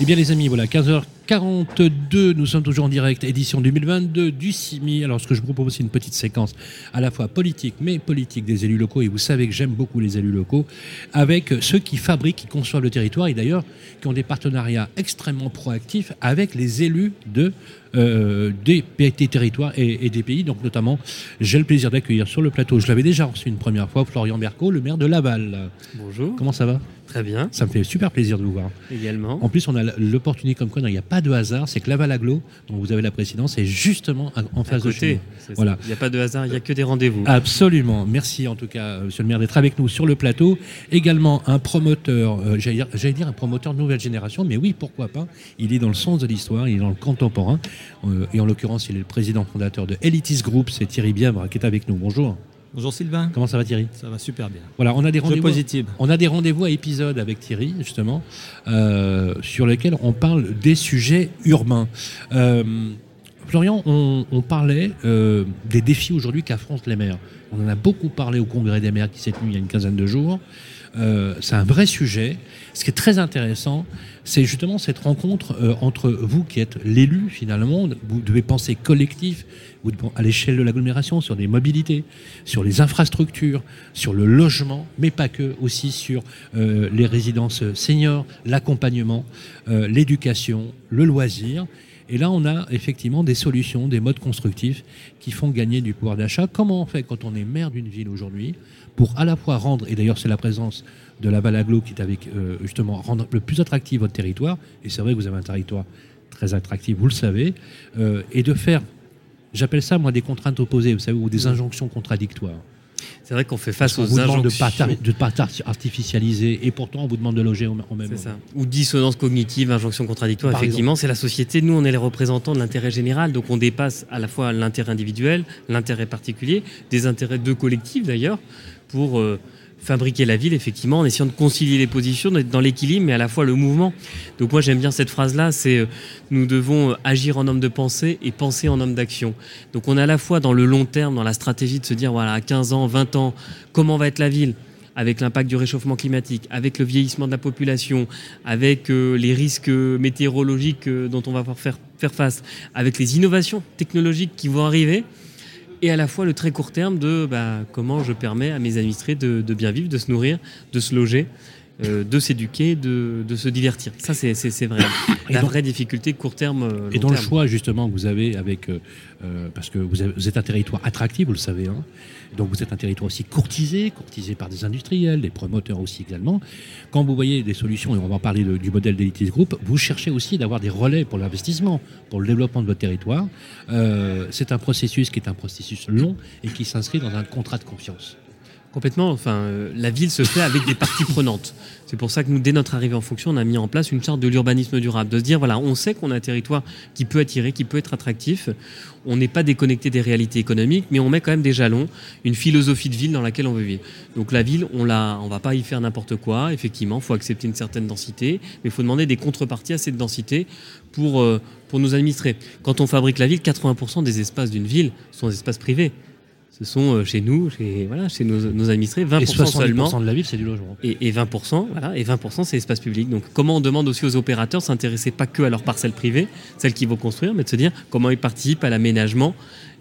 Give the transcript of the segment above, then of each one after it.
Eh bien les amis, voilà, 15h42, nous sommes toujours en direct, édition 2022 du CIMI. Alors ce que je vous propose, c'est une petite séquence à la fois politique, mais politique des élus locaux, et vous savez que j'aime beaucoup les élus locaux, avec ceux qui fabriquent, qui conçoivent le territoire, et d'ailleurs qui ont des partenariats extrêmement proactifs avec les élus de euh, des, des, territoires et, et, des pays. Donc notamment, j'ai le plaisir d'accueillir sur le plateau, je l'avais déjà reçu une première fois, Florian Berco, le maire de Laval. Bonjour. Comment ça va? Très bien. Ça me fait super plaisir de vous voir. Également. En plus, on a l'opportunité comme quoi, il n'y a pas de hasard, c'est que Laval Aglo, dont vous avez la présidence, est justement en face à côté. de chez nous. Voilà. Il n'y a pas de hasard, il n'y a que des rendez-vous. Absolument. Merci en tout cas, monsieur le maire, d'être avec nous sur le plateau. Également un promoteur, euh, j'allais dire, dire, un promoteur de nouvelle génération, mais oui, pourquoi pas. Il est dans le sens de l'histoire, il est dans le contemporain. Euh, et en l'occurrence, il est le président fondateur de Elitis Group, c'est Thierry Bièvre qui est avec nous. Bonjour. Bonjour Sylvain. Comment ça va Thierry? Ça va super bien. Voilà, on a des rendez-vous. positifs. On a des rendez-vous à épisodes avec Thierry justement, euh, sur lesquels on parle des sujets urbains. Euh, Florian, on, on parlait euh, des défis aujourd'hui qu'affrontent les maires. On en a beaucoup parlé au congrès des maires qui s'est tenu il y a une quinzaine de jours. Euh, c'est un vrai sujet. Ce qui est très intéressant, c'est justement cette rencontre euh, entre vous qui êtes l'élu finalement. Vous devez penser collectif à l'échelle de l'agglomération sur des mobilités, sur les infrastructures, sur le logement, mais pas que, aussi sur euh, les résidences seniors, l'accompagnement, l'éducation, le loisir. Et là, on a effectivement des solutions, des modes constructifs qui font gagner du pouvoir d'achat. Comment on fait quand on est maire d'une ville aujourd'hui pour à la fois rendre, et d'ailleurs c'est la présence de la Valaglo qui est avec euh, justement rendre le plus attractif votre territoire, et c'est vrai que vous avez un territoire très attractif, vous le savez, euh, et de faire, j'appelle ça moi des contraintes opposées, vous savez, ou des injonctions contradictoires. C'est vrai qu'on fait face on aux vous demande injonctions. de pas, pas artificialiser, et pourtant on vous demande de loger au, au même C'est moment. ça. Ou dissonance cognitive, injonction contradictoire. Par Effectivement, c'est la société. Nous, on est les représentants de l'intérêt général. Donc, on dépasse à la fois l'intérêt individuel, l'intérêt particulier, des intérêts de collectifs d'ailleurs, pour euh, fabriquer la ville, effectivement, en essayant de concilier les positions, d'être dans l'équilibre, mais à la fois le mouvement. Donc, moi, j'aime bien cette phrase-là c'est euh, nous devons euh, agir en homme de pensée et penser en homme d'action. Donc, on est à la fois dans le long terme, dans la stratégie de se dire, voilà, à 15 ans, 20 ans, comment va être la ville avec l'impact du réchauffement climatique, avec le vieillissement de la population, avec euh, les risques météorologiques dont on va faire face, avec les innovations technologiques qui vont arriver, et à la fois le très court terme de bah, comment je permets à mes administrés de, de bien vivre, de se nourrir, de se loger, euh, de s'éduquer, de, de se divertir. Ça, c'est- c'est c'est vrai. La donc- vraie difficulté court terme. euh, Et dans le choix justement que vous avez avec, euh, euh, parce que vous, avez- vous êtes un territoire attractif, vous le savez, hein. donc vous êtes un territoire aussi courtisé, courtisé par des industriels, des promoteurs aussi également. Quand vous voyez des solutions, et on va en parler de- du modèle d'Elitis Group, vous cherchez aussi d'avoir des relais pour l'investissement, pour le développement de votre territoire. Euh, C'est un processus qui est un processus long et qui s'inscrit dans un contrat de confiance. Complètement. Enfin, euh, la ville se fait avec des parties prenantes. C'est pour ça que nous, dès notre arrivée en fonction, on a mis en place une charte de l'urbanisme durable. De se dire, voilà, on sait qu'on a un territoire qui peut attirer, qui peut être attractif. On n'est pas déconnecté des réalités économiques, mais on met quand même des jalons, une philosophie de ville dans laquelle on veut vivre. Donc la ville, on la, on va pas y faire n'importe quoi. Effectivement, faut accepter une certaine densité, mais il faut demander des contreparties à cette densité pour, euh, pour nous administrer. Quand on fabrique la ville, 80% des espaces d'une ville sont des espaces privés. Ce sont euh, chez nous, chez, voilà, chez nos, nos administrés, 20% Et 70% seulement. de la ville, c'est du logement. Et, et 20%, voilà, et 20% c'est l'espace public. Donc comment on demande aussi aux opérateurs de s'intéresser pas que à leurs parcelles privées, celles qu'ils vont construire, mais de se dire comment ils participent à l'aménagement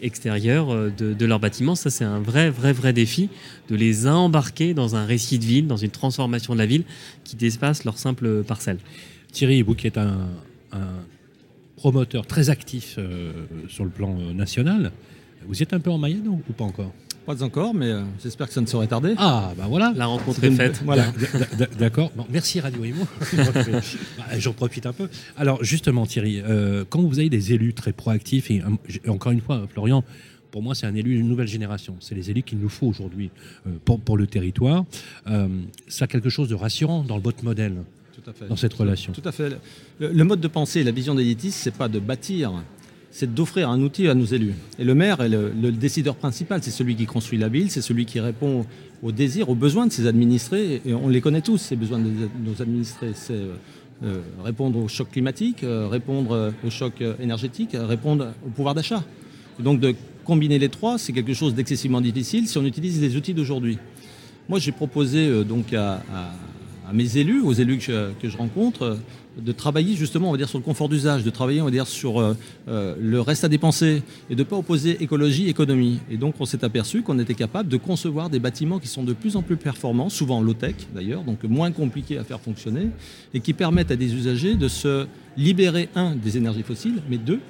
extérieur euh, de, de leurs bâtiments. Ça c'est un vrai, vrai, vrai défi de les embarquer dans un récit de ville, dans une transformation de la ville qui dépasse leur simple parcelle. Thierry, vous qui êtes un, un promoteur très actif euh, sur le plan euh, national, vous y êtes un peu en Mayenne ou, pas encore? Pas encore, mais euh, j'espère que ça ne saurait tarder. Ah, bah voilà. La rencontre est faite. Voilà. D'accord. Bon, merci Radio Imo. Bah, J'en profite un peu. Alors justement, Thierry, euh, quand vous avez des élus très proactifs, et, euh, encore une fois, Florian, pour moi, c'est un élu d'une nouvelle génération. C'est les élus qu'il nous faut aujourd'hui euh, pour, pour le territoire. Ça a quelque chose de rassurant dans le votre modèle, Tout à fait. dans cette relation. Tout à fait. Le, le mode de pensée, la vision d'élitis, c'est pas de bâtir, c'est d'offrir un outil à nos élus. Et le maire est le, décideur principal, c'est celui qui construit la ville, c'est celui qui répond aux désirs, aux besoins de ses administrés. Et on les connaît tous, ces besoins de nos administrés. C'est euh, répondre au choc climatique, répondre au choc énergétique, répondre au pouvoir d'achat. Donc de combiner les trois, c'est quelque chose d'excessivement difficile si on utilise les outils d'aujourd'hui. Moi, j'ai proposé donc à, mes élus, aux élus que je, rencontre, de travailler justement, on dire, sur le confort d'usage, de travailler, on va sur le reste à dépenser et de ne pas opposer écologie économie. Et donc, on s'est aperçu qu'on était capable de concevoir des bâtiments qui sont de plus en plus performants, souvent low-tech d'ailleurs, donc moins compliqués à faire fonctionner, et qui permettent à des usagers de se libérer, un, des énergies fossiles, mais deux,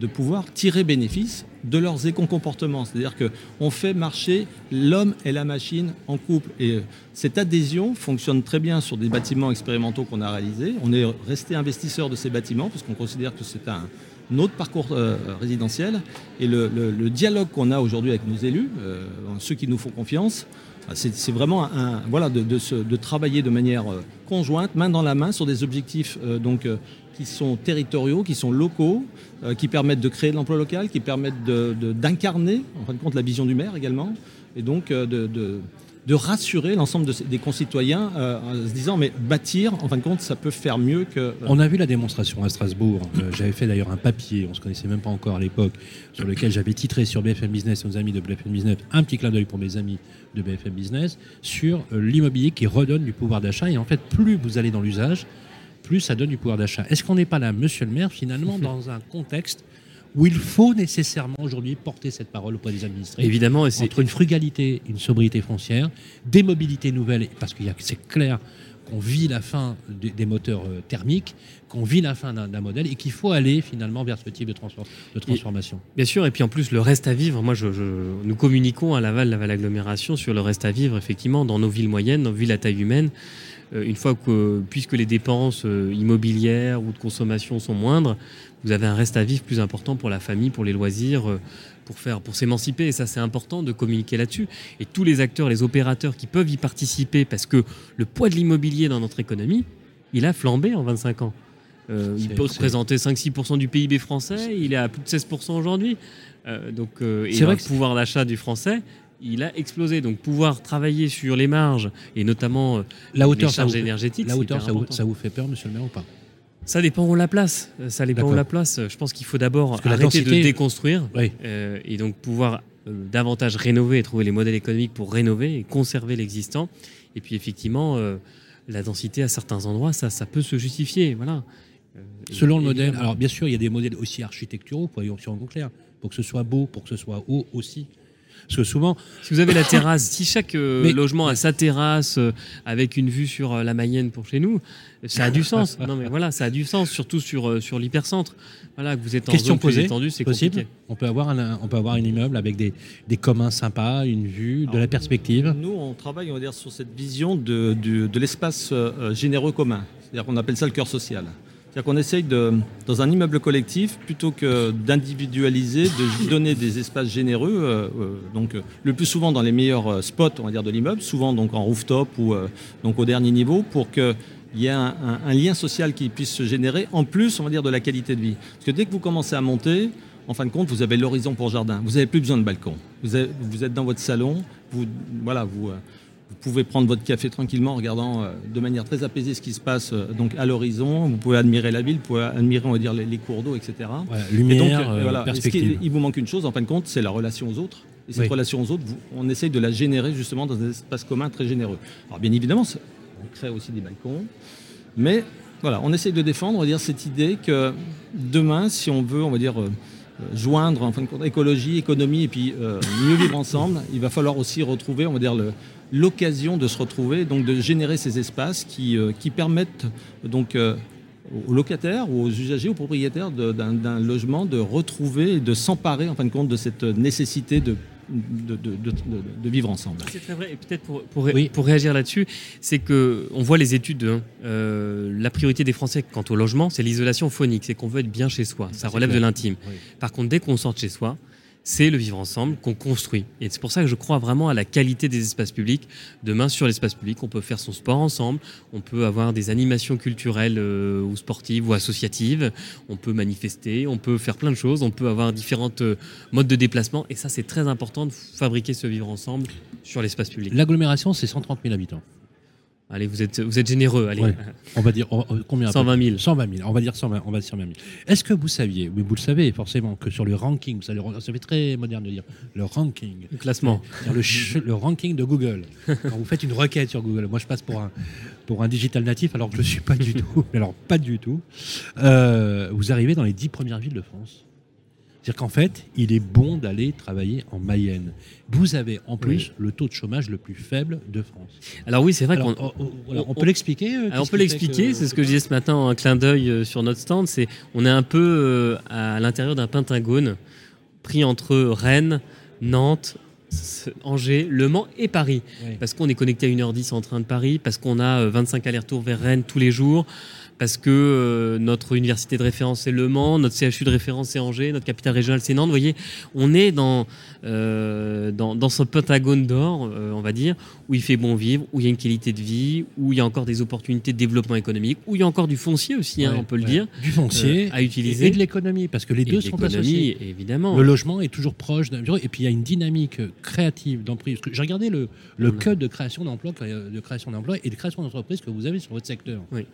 de pouvoir tirer bénéfice de leurs éco-comportements. C'est-à-dire qu'on fait marcher l'homme et la machine en couple. Et euh, cette adhésion fonctionne très bien sur des bâtiments expérimentaux qu'on a réalisés. On est resté investisseur de ces bâtiments parce qu'on considère que c'est un, autre parcours euh, résidentiel. Et le, dialogue qu'on a aujourd'hui avec nos élus, euh, ceux qui nous font confiance, c'est vraiment un, voilà, de, travailler de manière conjointe, main dans la main, sur des objectifs donc, qui sont territoriaux, qui sont locaux, euh, qui permettent de créer de l'emploi local, qui permettent d'incarner, en fin de compte, la vision du maire également, et donc euh, de, de, rassurer l'ensemble des concitoyens euh, en se disant mais bâtir, en fin de compte, ça peut faire mieux que... On a vu la démonstration à Strasbourg. j'avais fait d'ailleurs un papier, on ne se connaissait même pas encore à l'époque, sur lequel j'avais titré sur BFM Business, nos amis de BFM Business, un petit clin d'œil pour mes amis de BFM Business, sur l'immobilier qui redonne du pouvoir d'achat. Et en fait, plus vous allez dans l'usage, plus ça donne du pouvoir d'achat. Est-ce qu'on n'est pas là, monsieur le maire, finalement, dans un contexte où il faut nécessairement aujourd'hui porter cette parole auprès des administrés Évidemment, et entre une frugalité, une sobriété foncière, des mobilités nouvelles, parce que c'est clair qu'on vit la fin des moteurs euh, thermiques, qu'on vit la fin d'un modèle et qu'il faut aller finalement vers ce type de, transformation. bien sûr, et puis en plus le reste à vivre, moi je, nous communiquons à Laval, Laval Agglomération sur le reste à vivre effectivement dans nos villes moyennes, dans nos villes à taille humaine. Euh, une fois que, puisque les dépenses euh, immobilières ou de consommation sont moindres, vous avez un reste à vivre plus important pour la famille, pour les loisirs, euh, pour faire, pour s'émanciper. Et ça, c'est important de communiquer là-dessus. Et tous les acteurs, les opérateurs qui peuvent y participer, parce que le poids de l'immobilier dans notre économie, il a flambé en 25 ans. il peut représenter 5-6% du PIB français, il est à plus de 16% aujourd'hui. donc, et vrai que le pouvoir d'achat du français, il a explosé. Donc pouvoir travailler sur les marges et notamment euh, la hauteur, les charges énergétiques. La hauteur, ça vous, fait peur, monsieur le maire, ou pas? Ça dépend où on la place. Euh, ça dépend où on la place. Je pense qu'il faut d'abord arrêter de déconstruire euh, et donc pouvoir davantage rénover et trouver les modèles économiques pour rénover et conserver l'existant. Et puis effectivement, la densité à certains endroits, ça, ça peut se justifier. Voilà. Selon le modèle, alors bien sûr, il y a des modèles aussi architecturaux, pour en clair, pour que ce soit beau, pour que ce soit haut aussi. Parce que souvent. Si vous avez la terrasse, si chaque euh, logement a sa terrasse euh, avec une vue sur euh, la Mayenne pour chez nous, ça a du sens. non, mais voilà, ça a du sens, surtout sur, sur l'hypercentre. Voilà, que vous êtes en Question posée, c'est possible. On peut avoir un, on peut avoir un immeuble avec des, des communs sympas, une vue, de la perspective. Nous, on travaille, on va dire, sur cette vision de, de l'espace généreux commun. C'est-à-dire qu'on appelle ça le cœur social. C'est-à-dire qu'on essaye de, dans un immeuble collectif, plutôt que d'individualiser, de donner des espaces généreux, euh, euh, donc le plus souvent dans les meilleurs spots, on va dire, de l'immeuble, souvent donc en rooftop ou euh, donc au dernier niveau, pour qu'il y ait un, lien social qui puisse se générer, en plus, on va dire, de la qualité de vie. Parce que dès que vous commencez à monter, en fin de compte, vous avez l'horizon pour jardin. Vous n'avez plus besoin de balcon. Vous, vous, êtes dans votre salon, vous, voilà, vous vous pouvez prendre votre café tranquillement en regardant euh, de manière très apaisée ce qui se passe euh, donc à l'horizon. Vous pouvez admirer la ville, vous pouvez admirer on va dire, les, cours d'eau, etc. lumière, euh, perspective. il vous manque une chose, en fin de compte, c'est la relation aux autres. Et cette relation aux autres, on essaye de la générer justement dans un espace commun très généreux. Alors bien évidemment, on crée aussi des balcons, mais voilà, on essaye de défendre on va dire, cette idée que demain, si on veut, on va dire joindre en fin de compte écologie, économie et puis mieux vivre ensemble, il va falloir aussi retrouver, on va l'occasion de se retrouver, donc de générer ces espaces qui, euh, permettent donc euh, aux locataires aux usagers, aux propriétaires d'un logement de retrouver et de s'emparer en fin de compte de cette nécessité de de, de, de, vivre ensemble. C'est très vrai. Et peut-être pour, pour, pour, réagir là-dessus, c'est que on voit les études. Hein. Euh, la priorité des Français quant au logement, c'est l'isolation phonique. C'est qu'on veut être bien chez soi. Ça relève de l'intime. Par contre, dès qu'on sort chez soi, c'est le vivre ensemble qu'on construit. Et c'est pour ça que je crois vraiment à la qualité des espaces publics. Demain, sur l'espace public, on peut faire son sport ensemble, on peut avoir des animations culturelles euh, ou sportives ou associatives, on peut manifester, on peut faire plein de choses, on peut avoir différentes euh, modes de déplacement. Et ça, c'est très important de fabriquer ce vivre ensemble sur l'espace public. L'agglomération, c'est 130 000 habitants. Allez, vous êtes, vous êtes généreux. Allez, Ouais. On va dire on- combien à peu 120 000. 120 000. On va dire 120, on va dire 120 000. Est-ce que vous saviez, oui, vous le savez forcément, que sur le ranking, savez, ça fait très moderne de dire le ranking, Le classement. le, le ranking de Google. Quand vous faites une requête sur Google, moi je passe pour un, pour un digital natif alors que je ne suis pas du tout. Alors pas du tout. Euh, vous arrivez dans les 10 premières villes de France. C'est-à-dire qu'en fait, il est bon d'aller travailler en Mayenne. Vous avez en plus le taux de chômage le plus faible de France. Alors oui, c'est vrai qu'on on, on- voilà, on peut l'expliquer euh, on peut l'expliquer, que- c'est ce que je disais ce matin en clin d'œil euh, sur notre stand, c'est on est un peu euh, à l'intérieur d'un pentagone pris entre Rennes, Nantes, Angers, Le Mans et Paris. Parce qu'on est connecté à 1h10 en train de Paris, parce qu'on a euh, 25 allers-retours vers Rennes tous les jours, parce que euh, notre université de référence c'est Le Mans, notre CHU de référence c'est Angers, notre capitale régionale c'est Nantes. Vous voyez, on est dans, euh, dans, dans ce pentagone d'or, euh, on va dire, où il fait bon vivre, où il y a une qualité de vie, où il y a encore des opportunités de développement économique, où il y a encore du foncier aussi, hein, Ouais, on peut le dire, Du foncier à utiliser. et, de l'économie, parce que les deux de sont associés. évidemment. Le logement est toujours proche d'un bureau. Et puis il y a une dynamique créative que J'ai regardé le, le Mm. code de création d'emploi, de création d'emploi et de création d'entreprise que vous avez sur votre secteur. Oui.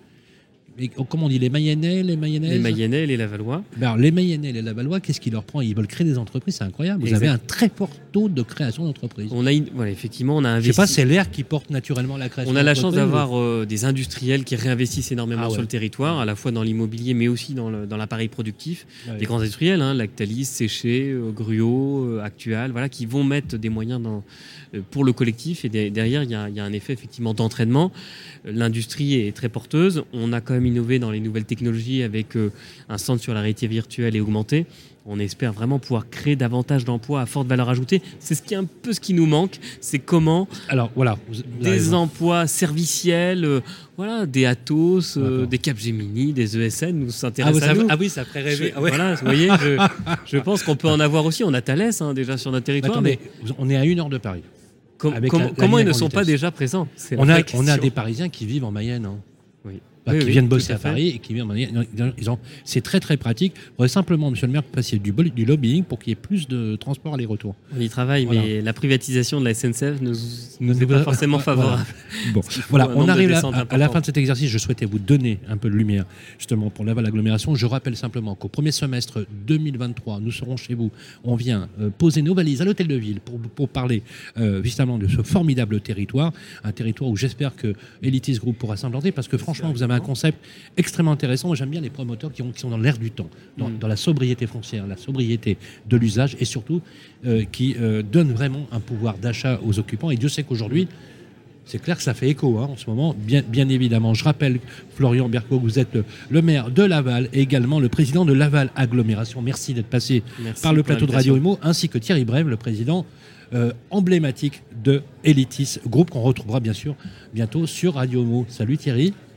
Mais oh, comment on dit les Mayennais, les Mayennaises les Mayennais, les Lavallois. Ben alors, les Mayennais, les Lavallois, qu'est-ce qui leur prend Ils veulent créer des entreprises, c'est incroyable. Vous avez un très fort taux de création d'entreprises. On a, une- voilà, effectivement, on a Je investi. sais pas, c'est l'air qui porte naturellement la création. On a la chance d'avoir euh, des industriels qui réinvestissent énormément Ah ouais. sur le territoire, à la fois dans l'immobilier, mais aussi dans l'appareil productif. Ouais. Des grands industriels, hein, Lactalis, Séché, euh, Gruau, euh, Actual, voilà, qui vont mettre des moyens dans, pour le collectif. Et de- derrière, il y, a- il y a un effet effectivement d'entraînement. Euh, L'industrie est très porteuse. On a quand même innové dans les nouvelles technologies avec euh, un centre sur la réalité virtuelle et augmentée. On espère vraiment pouvoir créer davantage d'emplois à forte valeur ajoutée. C'est ce qui est un peu ce qui nous manque. C'est comment Alors voilà. vous- vous avez des raison. emplois serviciels, euh, voilà, des Atos, euh, des Capgemini, des ESN nous Ah, s'intéressent vous à nous. ah oui, ça ferait rêver. Je- Ah ouais. Voilà, vous voyez, je, je pense qu'on peut en avoir aussi. On a Thalès hein, déjà sur notre territoire, Attendez, mais on est à une heure de Paris. Com- avec com- la- la comment ils ne sont pas déjà présents? On a, on des Parisiens qui vivent en Mayenne. hein. Oui. Bah, Oui, qui oui, viennent bosser à. Paris et qui viennent. C'est très très pratique. Il faudrait simplement, monsieur le maire, que vous fassiez du, du lobbying pour qu'il y ait plus de transport aller-retour. On y travaille, Voilà. mais la privatisation de la SNCF ne nous, est pas forcément voilà. favorable. Bon, qu'il faut voilà, on arrive à, à la fin de cet exercice. Je souhaitais vous donner un peu de lumière justement pour Laval Agglomération. Je rappelle simplement qu'au premier semestre 2023, nous serons chez vous. On vient euh, poser nos valises à l'hôtel de ville pour, pour parler euh, justement de ce formidable territoire, un territoire où j'espère que Elitis Group pourra s'implanter parce que franchement, vous avez un concept extrêmement intéressant. Moi, j'aime bien les promoteurs qui, ont- qui sont dans l'air du temps, dans, Mm. dans la sobriété foncière, la sobriété de l'usage et surtout euh, qui euh, donnent vraiment un pouvoir d'achat aux occupants. Et Dieu sait qu'aujourd'hui, c'est clair que ça fait écho hein, en ce moment, bien, bien évidemment. Je rappelle, Florian Berco, vous êtes le, maire de Laval et également le président de Laval Agglomération. Merci d'être passé Merci par le plateau de. Radio Imo, ainsi que Thierry Brève, le président euh, emblématique de Elitis, groupe qu'on retrouvera bien sûr bientôt sur Radio Imo. Salut Thierry,